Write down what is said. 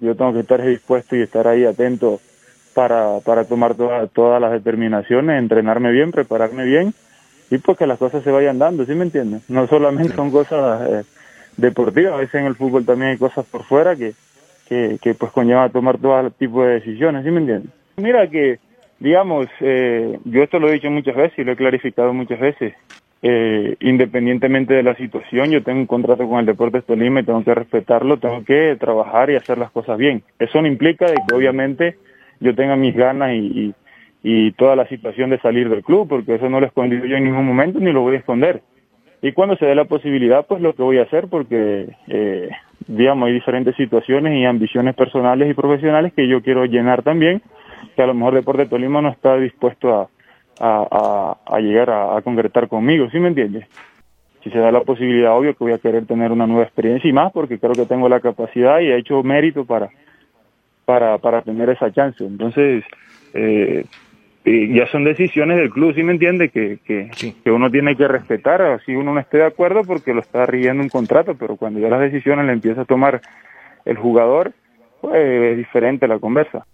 Yo tengo que estar dispuesto y estar ahí atento para, para tomar todas las determinaciones, entrenarme bien, prepararme bien y pues que las cosas se vayan dando, ¿sí me entiendes? No solamente son cosas eh, deportivas, a veces en el fútbol también hay cosas por fuera que, que, que pues conlleva tomar todo tipo de decisiones, ¿sí me entiendes? Mira que, digamos, eh, yo esto lo he dicho muchas veces y lo he clarificado muchas veces, eh, independientemente de la situación, yo tengo un contrato con el Deportes Tolima y tengo que respetarlo, tengo que trabajar y hacer las cosas bien. Eso no implica de que obviamente yo tenga mis ganas y, y, toda la situación de salir del club, porque eso no lo he escondido yo en ningún momento ni lo voy a esconder. Y cuando se dé la posibilidad, pues lo que voy a hacer, porque, eh, digamos, hay diferentes situaciones y ambiciones personales y profesionales que yo quiero llenar también, que a lo mejor Deportes Tolima no está dispuesto a, a, a, llegar a, concretar conmigo, ¿sí me entiendes? Si se da la posibilidad, obvio que voy a querer tener una nueva experiencia y más porque creo que tengo la capacidad y he hecho mérito para, para, para tener esa chance. Entonces, eh, ya son decisiones del club, ¿sí me entiende? Que, que, que, uno tiene que respetar, así uno no esté de acuerdo porque lo está riendo un contrato, pero cuando ya las decisiones le empieza a tomar el jugador, pues es diferente la conversa.